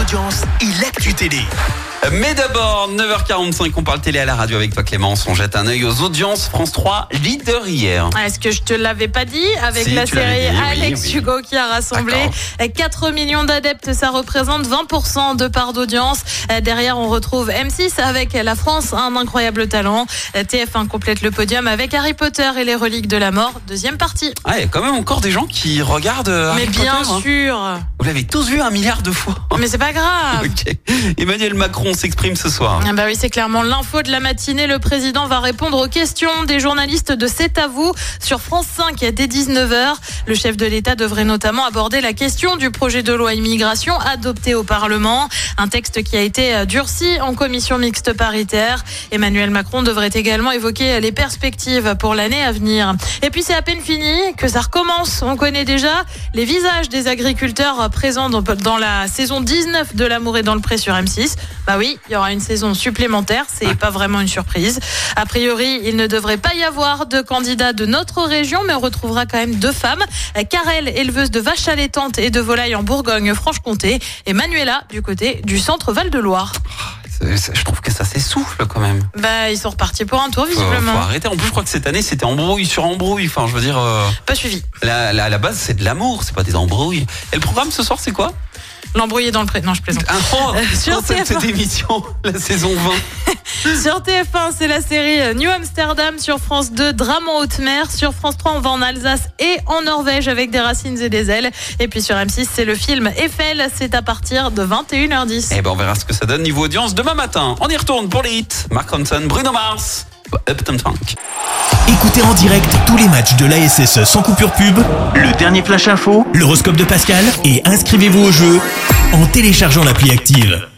audience et l'actu télé. Mais d'abord, 9h45, on parle télé à la radio avec toi Clémence. On jette un œil aux audiences. France 3, leader hier. Est-ce que je te l'avais pas dit avec Si, la série dit, Alex oui. Hugo qui a rassemblé D'accord. 4 millions d'adeptes, ça représente 20% de part d'audience. Euh, Derrière, on retrouve M6 avec La France, un incroyable talent. Euh, TF1 complète le podium avec Harry Potter et les reliques de la mort, deuxième partie. Ah, il y a quand même encore des gens qui regardent euh, Harry Mais bien Potter, hein. Vous l'avez tous vu un milliard de fois. Mais c'est pas grave. Ok. Emmanuel Macron s'exprime ce soir. Ah bah oui, c'est clairement l'info de la matinée. Le président va répondre aux questions des journalistes de C'est à vous sur France 5 dès 19h. Le chef de l'État devrait notamment aborder la question du projet de loi immigration adopté au Parlement. Un texte qui a été euh, durci en commission mixte paritaire. Emmanuel Macron devrait également évoquer les perspectives pour l'année à venir. Et puis c'est à peine fini que ça recommence. On connaît déjà les visages des agriculteurs présents dans- dans la saison 19 de L'amour est dans le pré sur M6. Bah oui, il y aura une saison supplémentaire, c'est pas vraiment une surprise. A priori, il ne devrait pas y avoir de candidats de notre région, mais on retrouvera quand même deux femmes. Karel, éleveuse de vaches allaitantes et de volailles en Bourgogne-Franche-Comté, et Manuela, du côté du centre Val-de-Loire. Je trouve que ça s'essouffle quand même. Bah, ils sont repartis pour un tour, Faut, faut visiblement. arrêter. En plus, je crois que cette année, c'était embrouille sur embrouille. Enfin, je veux dire, euh, Pas suivi. la, la- à la base, c'est de l'amour, c'est pas des embrouilles. Et le programme ce soir, c'est quoi? L'embrouillé dans le pré. Non, je plaisante. Un oh, sur concept TF1. cette émission, la saison 20. Sur TF1, c'est la série New Amsterdam. Sur France 2, Drame en haute mer. Sur France 3, on va en Alsace et en Norvège avec des racines et des ailes. Et puis sur M6, c'est le film Eiffel. C'est à partir de 21h10. Eh ben, on verra ce que ça donne niveau audience demain matin. On y retourne pour les hits. Mark Ronson, Bruno Mars, Upton Funk. Écoutez en direct tous les matchs de l'ASSE sans coupure pub, le dernier flash info, l'horoscope de Pascal et inscrivez-vous au jeu en téléchargeant l'appli active.